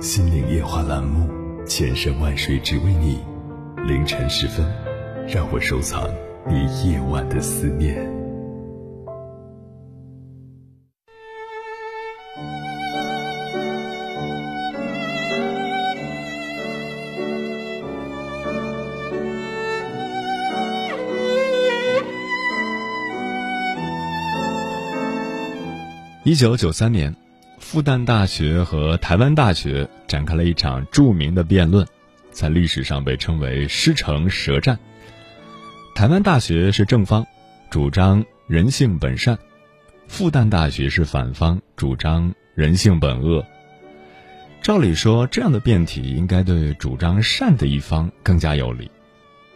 心灵夜话》栏目，千山万水只为你。凌晨时分，让我收藏你夜晚的思念。一九九三年，复旦大学和台湾大学展开了一场著名的辩论，在历史上被称为“师承舌战”。台湾大学是正方，主张人性本善；复旦大学是反方，主张人性本恶。照理说，这样的辩题应该对主张善的一方更加有利，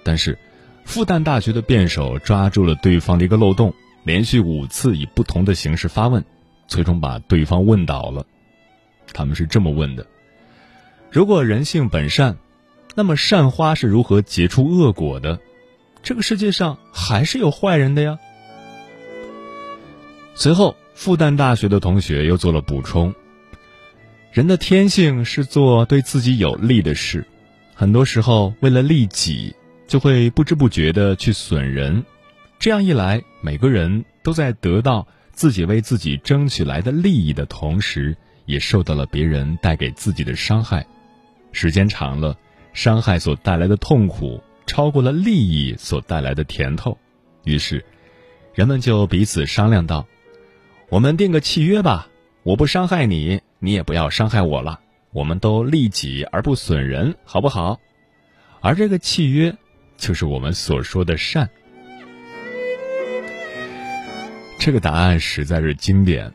但是，复旦大学的辩手抓住了对方的一个漏洞，连续五次以不同的形式发问。最终把对方问倒了。他们是这么问的：如果人性本善，那么善花是如何结出恶果的？这个世界上还是有坏人的呀。随后，复旦大学的同学又做了补充：人的天性是做对自己有利的事，很多时候为了利己，就会不知不觉的去损人。这样一来，每个人都在得到。自己为自己争取来的利益的同时，也受到了别人带给自己的伤害。时间长了，伤害所带来的痛苦超过了利益所带来的甜头。于是，人们就彼此商量道：“我们定个契约吧，我不伤害你，你也不要伤害我了。我们都利己而不损人，好不好？”而这个契约，就是我们所说的善。这个答案实在是经典，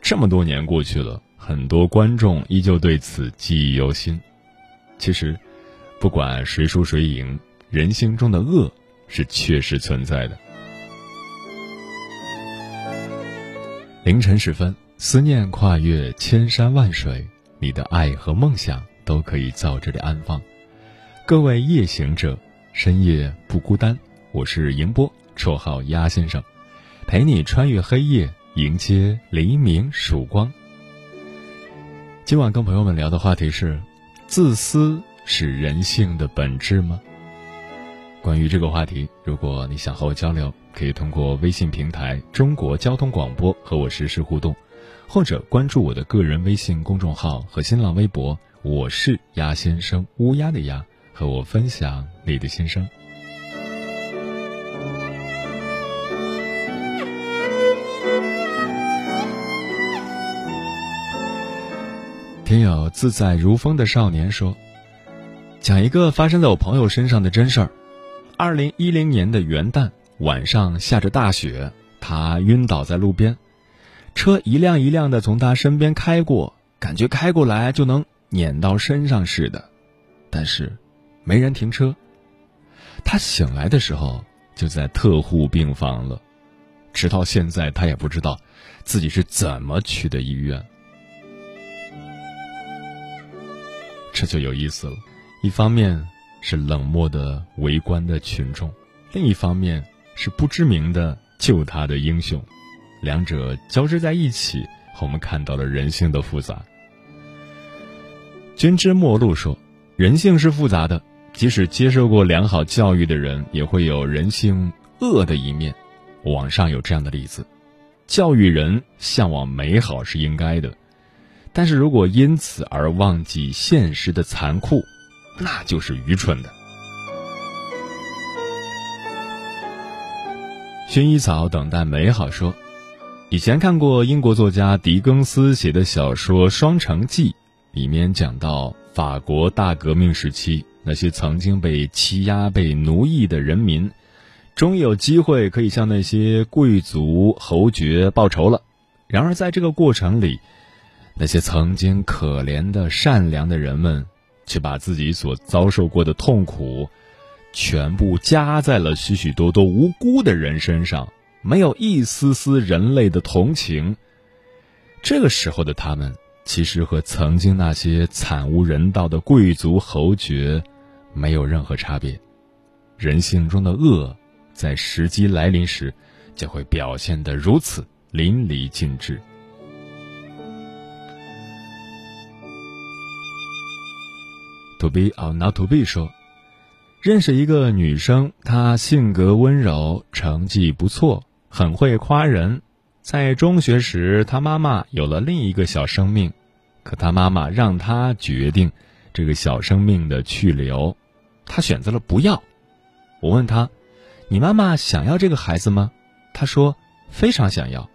这么多年过去了，很多观众依旧对此记忆犹新。其实，不管谁输谁赢，人性中的恶是确实存在的。凌晨时分，思念跨越千山万水，你的爱和梦想都可以在这里安放。各位夜行者，深夜不孤单。我是迎波，绰号鸭先生。陪你穿越黑夜，迎接黎明曙光。今晚跟朋友们聊的话题是：自私是人性的本质吗？关于这个话题，如果你想和我交流，可以通过微信平台“中国交通广播”和我实时互动，或者关注我的个人微信公众号和新浪微博“我是鸭先生”（乌鸦的鸭），和我分享你的心声。听友自在如风的少年说：“讲一个发生在我朋友身上的真事儿。二零一零年的元旦晚上下着大雪，他晕倒在路边，车一辆一辆的从他身边开过，感觉开过来就能碾到身上似的，但是没人停车。他醒来的时候就在特护病房了，直到现在他也不知道自己是怎么去的医院。”这就有意思了，一方面是冷漠的围观的群众，另一方面是不知名的救他的英雄，两者交织在一起，我们看到了人性的复杂。君之末路说，人性是复杂的，即使接受过良好教育的人，也会有人性恶的一面。网上有这样的例子：教育人向往美好是应该的。但是如果因此而忘记现实的残酷，那就是愚蠢的。薰衣草等待美好说，以前看过英国作家狄更斯写的小说《双城记》，里面讲到法国大革命时期那些曾经被欺压、被奴役的人民，终于有机会可以向那些贵族侯爵报仇了。然而，在这个过程里，那些曾经可怜的善良的人们，却把自己所遭受过的痛苦，全部加在了许许多多无辜的人身上，没有一丝丝人类的同情。这个时候的他们，其实和曾经那些惨无人道的贵族侯爵，没有任何差别。人性中的恶，在时机来临时，就会表现得如此淋漓尽致。To be or not to be 说，认识一个女生，她性格温柔，成绩不错，很会夸人。在中学时，她妈妈有了另一个小生命，可她妈妈让她决定这个小生命的去留，她选择了不要。我问她：“你妈妈想要这个孩子吗？”她说：“非常想要。”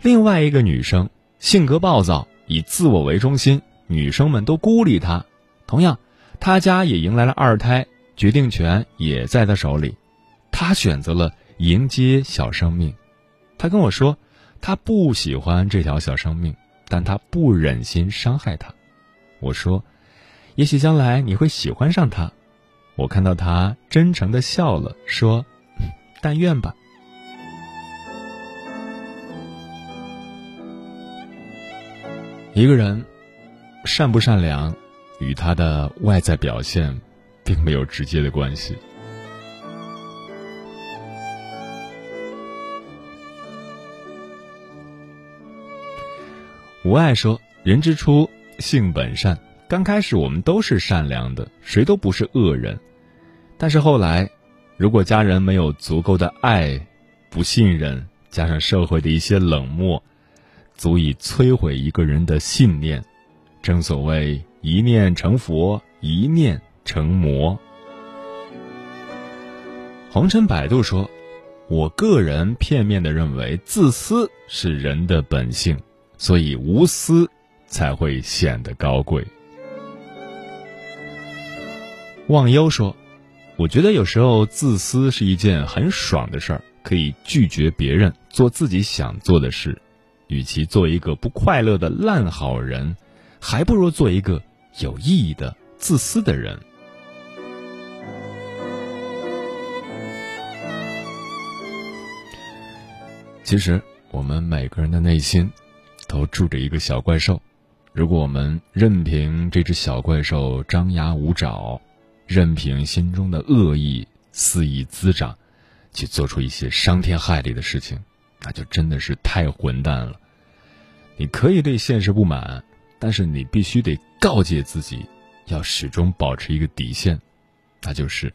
另外一个女生性格暴躁，以自我为中心，女生们都孤立她。同样，他家也迎来了二胎，决定权也在他手里。他选择了迎接小生命。他跟我说：“他不喜欢这条小生命，但他不忍心伤害她。”我说：“也许将来你会喜欢上他。”我看到他真诚的笑了，说：“但愿吧。”一个人善不善良，与他的外在表现并没有直接的关系。无爱说：“人之初，性本善。刚开始我们都是善良的，谁都不是恶人。”但是后来，如果家人没有足够的爱、不信任，加上社会的一些冷漠，足以摧毁一个人的信念。正所谓“一念成佛，一念成魔”。红尘百度说：“我个人片面的认为，自私是人的本性，所以无私才会显得高贵。”忘忧说。我觉得有时候自私是一件很爽的事儿，可以拒绝别人做自己想做的事。与其做一个不快乐的烂好人，还不如做一个有意义的自私的人。其实，我们每个人的内心都住着一个小怪兽，如果我们任凭这只小怪兽张牙舞爪。任凭心中的恶意肆意滋长，去做出一些伤天害理的事情，那就真的是太混蛋了。你可以对现实不满，但是你必须得告诫自己，要始终保持一个底线，那就是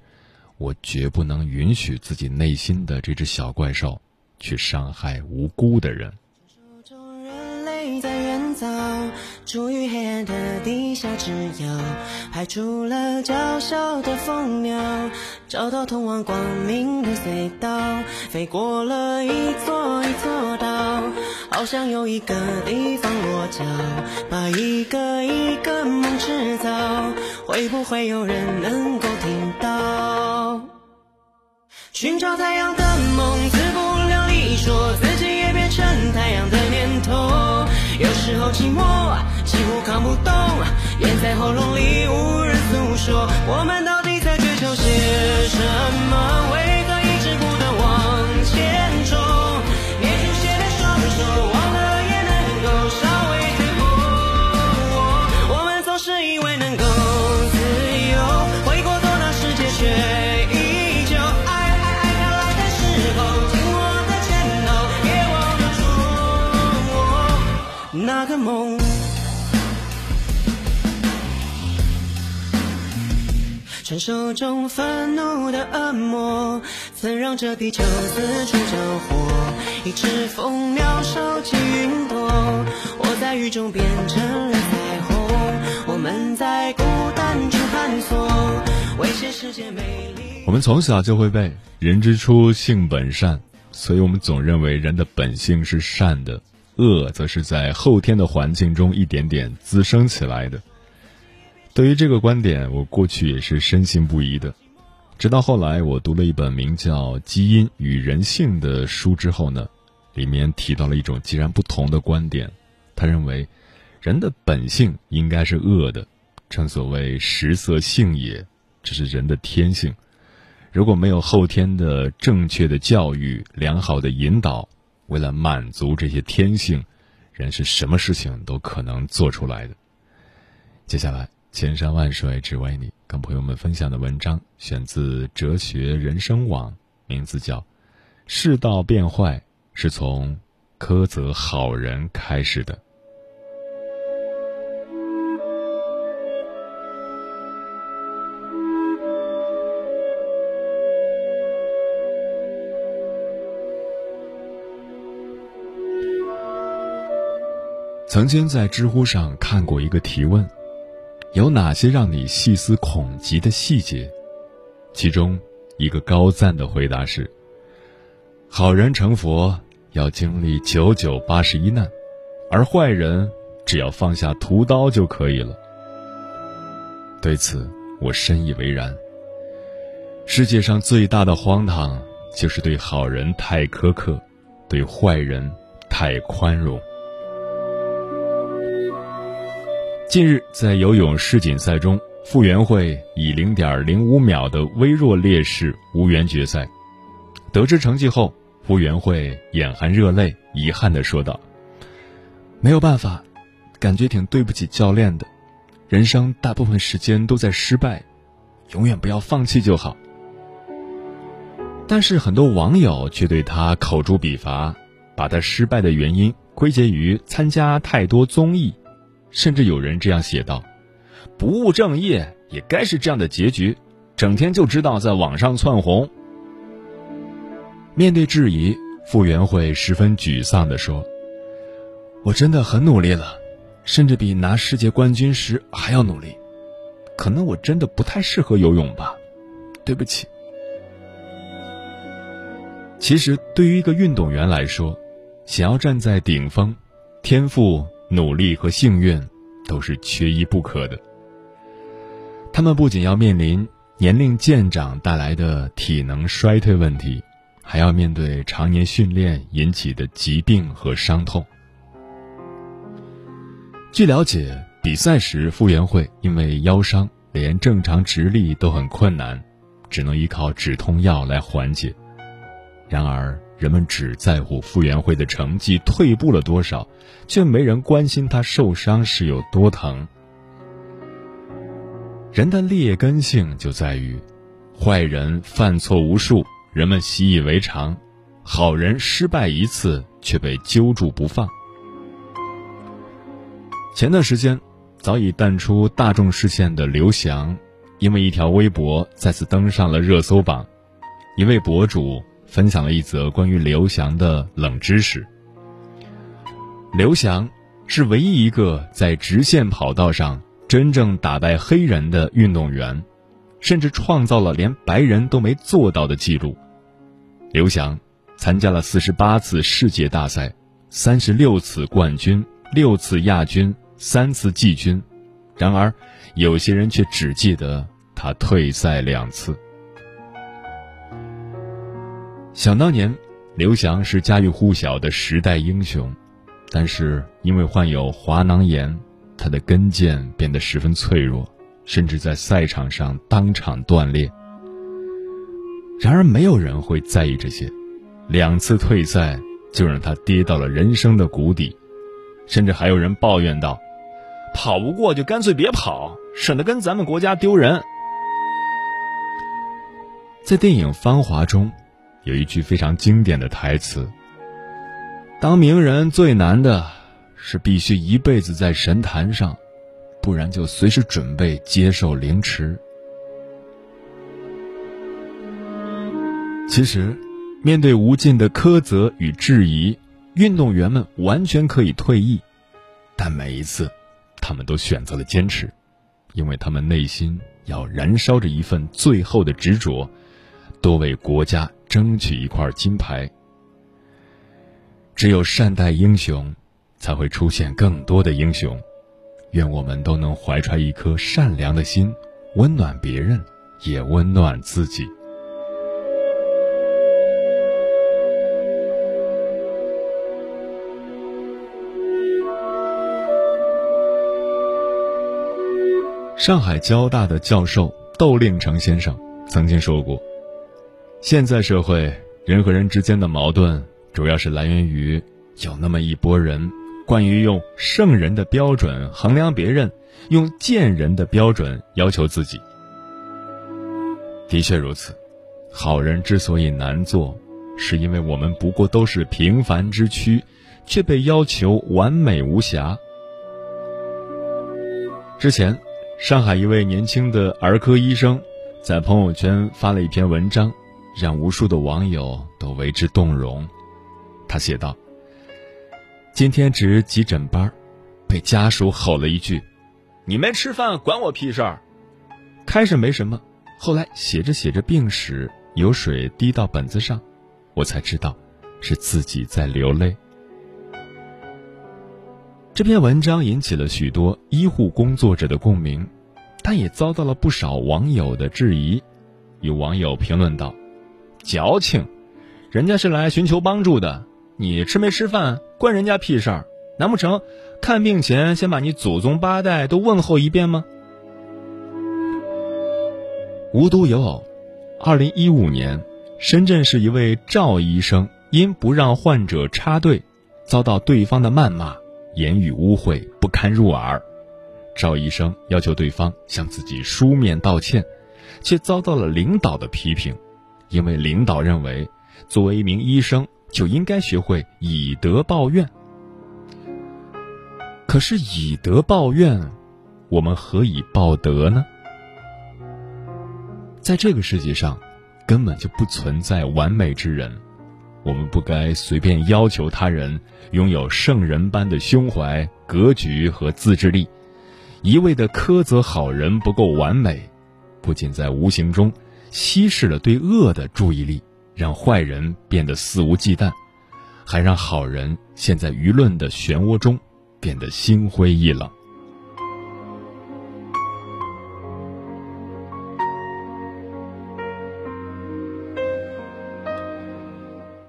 我绝不能允许自己内心的这只小怪兽去伤害无辜的人。处于黑暗的地下之遥，排除了娇小的蜂鸟，找到通往光明的隧道，飞过了一座一座岛，好想有一个地方落脚，把一个一个梦制造，会不会有人能够听到？寻找太阳的梦，自不量力，说有时候寂寞，几乎扛不动，咽在喉咙里无人诉说。我们到底在追求些什么？为何一直不断往前冲？捏出血的双手，忘了也能够稍微退后。我们总是以为能够梦。传说中愤怒的恶魔，曾让这地球四处着火。一只蜂鸟收集云朵，我在雨中变成了彩虹。我们在孤单中探索，为谁世界美丽？我们从小就会被“人之初，性本善”，所以我们总认为人的本性是善的，恶则是在后天的环境中一点点滋生起来的。对于这个观点，我过去也是深信不疑的。直到后来，我读了一本名叫《基因与人性》的书之后呢，里面提到了一种截然不同的观点。他认为，人的本性应该是恶的，正所谓食色性也，这是人的天性。如果没有后天的正确的教育、良好的引导，为了满足这些天性，人是什么事情都可能做出来的。接下来，千山万水只为你，跟朋友们分享的文章选自《哲学人生网》，名字叫《世道变坏是从苛责好人开始的》。曾经在知乎上看过一个提问：有哪些让你细思恐极的细节？其中一个高赞的回答是：好人成佛要经历九九八十一难，而坏人只要放下屠刀就可以了。对此，我深以为然。世界上最大的荒唐，就是对好人太苛刻，对坏人太宽容。近日，在游泳世锦赛中，傅园慧以零点零五秒的微弱劣势无缘决赛。得知成绩后，傅园慧眼含热泪，遗憾地说道：“没有办法，感觉挺对不起教练的。人生大部分时间都在失败，永远不要放弃就好。”但是很多网友却对他口诛笔伐，把他失败的原因归结于参加太多综艺。甚至有人这样写道：“不务正业也该是这样的结局，整天就知道在网上窜红。”面对质疑，傅园慧十分沮丧地说：“我真的很努力了，甚至比拿世界冠军时还要努力。可能我真的不太适合游泳吧，对不起。”其实，对于一个运动员来说，想要站在顶峰，天赋。努力和幸运都是缺一不可的。他们不仅要面临年龄渐长带来的体能衰退问题，还要面对常年训练引起的疾病和伤痛。据了解，比赛时傅园慧因为腰伤，连正常直立都很困难，只能依靠止痛药来缓解。然而，人们只在乎傅园慧的成绩退步了多少，却没人关心她受伤是有多疼。人的劣根性就在于，坏人犯错无数，人们习以为常；好人失败一次，却被揪住不放。前段时间，早已淡出大众视线的刘翔，因为一条微博再次登上了热搜榜，一位博主。分享了一则关于刘翔的冷知识。刘翔是唯一一个在直线跑道上真正打败黑人的运动员，甚至创造了连白人都没做到的记录。刘翔参加了四十八次世界大赛，三十六次冠军，六次亚军，三次季军。然而，有些人却只记得他退赛两次。想当年，刘翔是家喻户晓的时代英雄，但是因为患有滑囊炎，他的跟腱变得十分脆弱，甚至在赛场上当场断裂。然而，没有人会在意这些，两次退赛就让他跌到了人生的谷底，甚至还有人抱怨道：“跑不过就干脆别跑，省得跟咱们国家丢人。”在电影《芳华》中。有一句非常经典的台词：“当名人最难的是必须一辈子在神坛上，不然就随时准备接受凌迟。”其实，面对无尽的苛责与质疑，运动员们完全可以退役，但每一次，他们都选择了坚持，因为他们内心要燃烧着一份最后的执着，多为国家。争取一块金牌。只有善待英雄才会出现更多的英雄。愿我们都能怀揣一颗善良的心温暖别人也温暖自己。上海交大的教授窦令成先生曾经说过现在社会人和人之间的矛盾，主要是来源于有那么一拨人，惯于用圣人的标准衡量别人，用贱人的标准要求自己。的确如此，好人之所以难做，是因为我们不过都是平凡之躯，却被要求完美无瑕。之前。”上海一位年轻的儿科医生，在朋友圈发了一篇文章，让无数的网友都为之动容。他写道：“今天值急诊班，被家属吼了一句：‘你没吃饭，管我屁事儿！’开始没什么，后来写着写着病史，有水滴到本子上，我才知道，是自己在流泪。”这篇文章引起了许多医护工作者的共鸣，但也遭到了不少网友的质疑。有网友评论道：“矫情，人家是来寻求帮助的，你吃没吃饭关人家屁事儿？难不成看病前先把你祖宗八代都问候一遍吗？”无独有偶，二零一五年，深圳市一位赵医生因不让患者插队，遭到对方的谩骂。言语污秽不堪入耳，赵医生要求对方向自己书面道歉，却遭到了领导的批评，因为领导认为，作为一名医生就应该学会以德报怨。可是以德报怨，我们何以报德呢？在这个世界上，根本就不存在完美之人。我们不该随便要求他人拥有圣人般的胸怀、格局和自制力，一味的苛责好人不够完美，不仅在无形中稀释了对恶的注意力，让坏人变得肆无忌惮，还让好人陷在舆论的漩涡中，变得心灰意冷。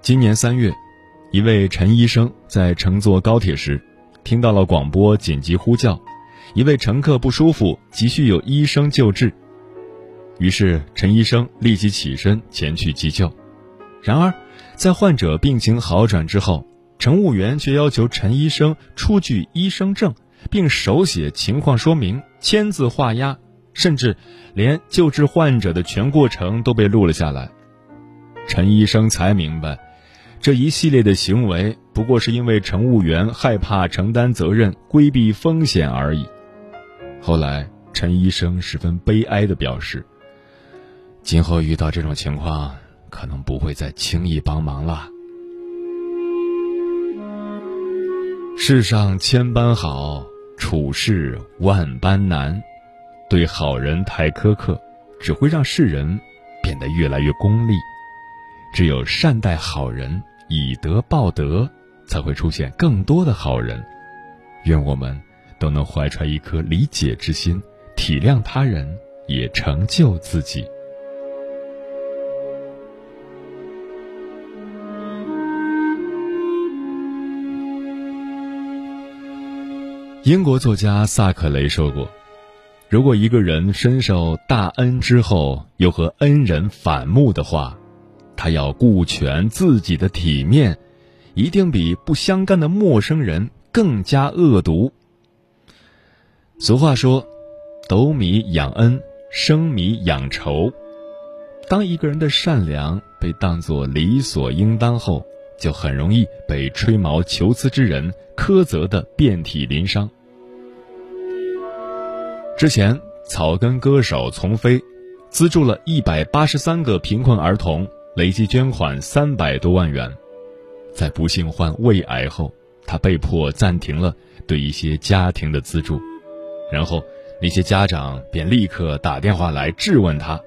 今年三月，一位陈医生在乘坐高铁时，听到了广播紧急呼叫，一位乘客不舒服，急需有医生救治。于是陈医生立即起身前去急救。然而，在患者病情好转之后，乘务员却要求陈医生出具医生证，并手写情况说明，签字画押，甚至连救治患者的全过程都被录了下来。陈医生才明白。这一系列的行为不过是因为乘务员害怕承担责任、规避风险而已。后来，陈医生十分悲哀地表示：“今后遇到这种情况，可能不会再轻易帮忙了。”世上千般好，处事万般难。对好人太苛刻，只会让世人变得越来越功利。只有善待好人，以德报德，才会出现更多的好人。愿我们都能怀揣一颗理解之心，体谅他人，也成就自己。英国作家萨克雷说过：“如果一个人深受大恩之后，又和恩人反目的话。”他要顾全自己的体面，一定比不相干的陌生人更加恶毒。俗话说：“斗米养恩，生米养仇。”当一个人的善良被当作理所应当后，就很容易被吹毛求疵之人苛责的遍体鳞伤。之前，草根歌手丛飞资助了一百八十三个贫困儿童。累计捐款三百多万元，在不幸患胃癌后，他被迫暂停了对一些家庭的资助，然后那些家长便立刻打电话来质问他，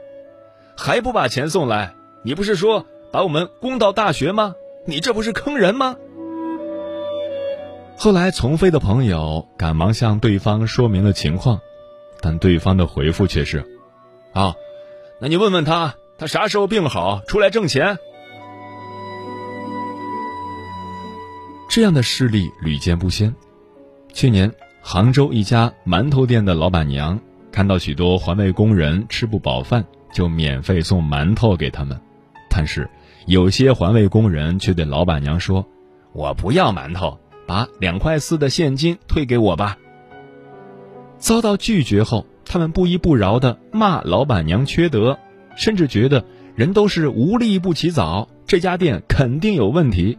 还不把钱送来？你不是说把我们供到大学吗？你这不是坑人吗？后来丛飞的朋友赶忙向对方说明了情况，但对方的回复却是：啊，那你问问他。他啥时候病好出来挣钱？这样的事例屡见不鲜。去年，杭州一家馒头店的老板娘看到许多环卫工人吃不饱饭，就免费送馒头给他们。但是有些环卫工人却对老板娘说：“我不要馒头，把两块四的现金退给我吧。”遭到拒绝后，他们不依不饶地骂老板娘缺德，甚至觉得人都是无利不起早，这家店肯定有问题。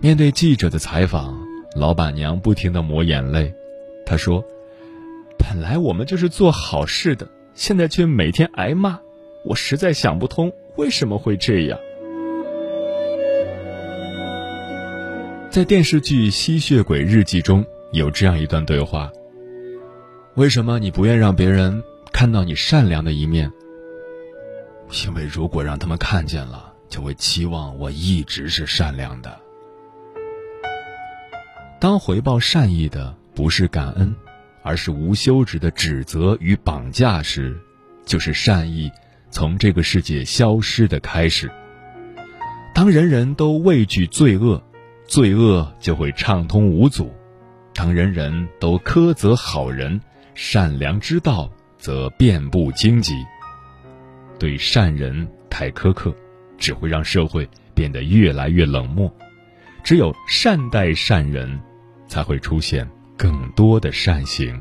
面对记者的采访，老板娘不停地抹眼泪。她说：“本来我们就是做好事的，现在却每天挨骂，我实在想不通为什么会这样。”在电视剧《吸血鬼日记》中有这样一段对话：“为什么你不愿让别人看到你善良的一面？因为如果让他们看见了，就会期望我一直是善良的。”当回报善意的不是感恩，而是无休止的指责与绑架时，就是善意从这个世界消失的开始。当人人都畏惧罪恶，罪恶就会畅通无阻；当人人都苛责好人，善良之道则遍布荆棘。对善人太苛刻，只会让社会变得越来越冷漠。只有善待善人。才会出现更多的善行。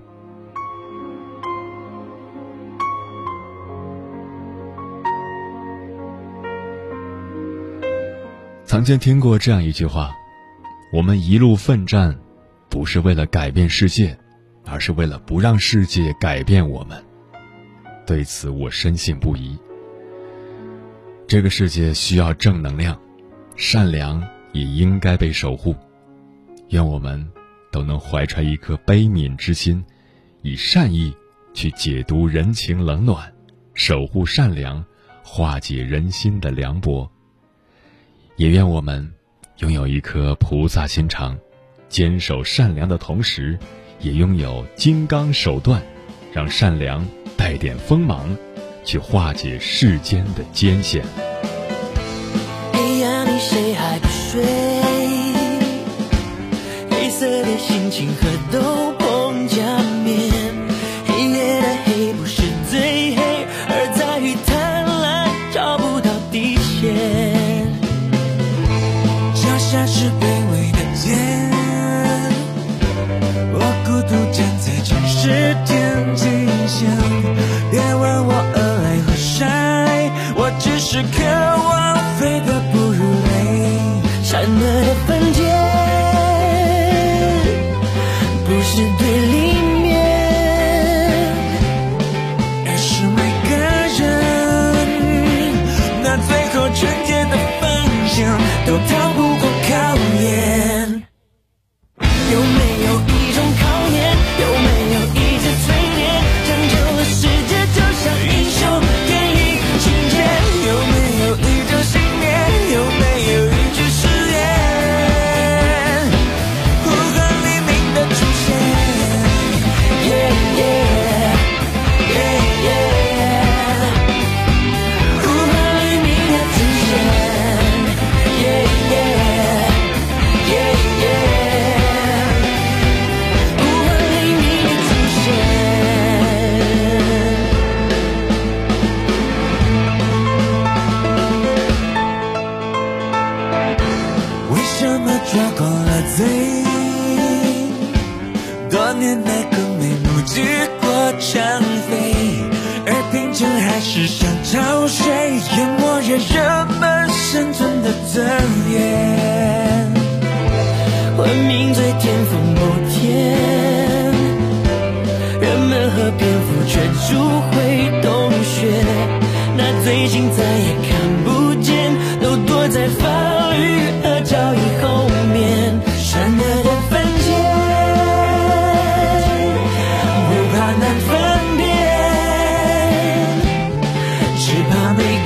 曾经听过这样一句话：“我们一路奋战，不是为了改变世界，而是为了不让世界改变我们。”对此，我深信不疑。这个世界需要正能量，善良也应该被守护。愿我们。都能怀揣一颗悲悯之心，以善意去解读人情冷暖，守护善良，化解人心的凉薄。也愿我们拥有一颗菩萨心肠，坚守善良的同时，也拥有金刚手段，让善良带点锋芒，去化解世间的艰险。黑夜里谁还不睡？黑色的心情和斗只怕你